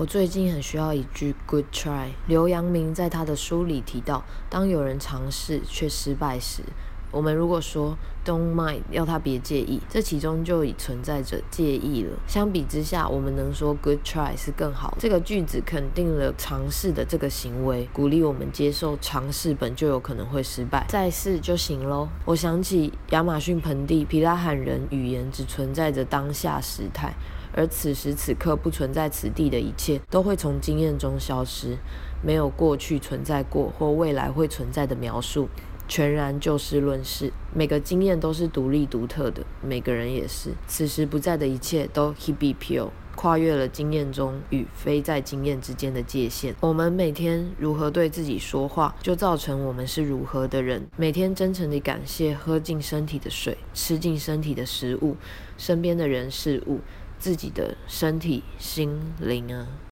我最近很需要一句 good try。刘阳明在他的书里提到，当有人尝试却失败时，我们如果说 don't mind，要他别介意，这其中就已存在着介意了。相比之下，我们能说 good try 是更好。这个句子肯定了尝试的这个行为，鼓励我们接受尝试本就有可能会失败，再试就行喽。我想起亚马逊盆地，皮拉罕人语言只存在着当下时态。而此时此刻不存在此地的一切，都会从经验中消失，没有过去存在过或未来会存在的描述，全然就事论事。每个经验都是独立独特的，每个人也是。此时不在的一切都 he be pure，跨越了经验中与非在经验之间的界限。我们每天如何对自己说话，就造成我们是如何的人。每天真诚地感谢喝进身体的水，吃进身体的食物，身边的人事物。自己的身体、心灵啊。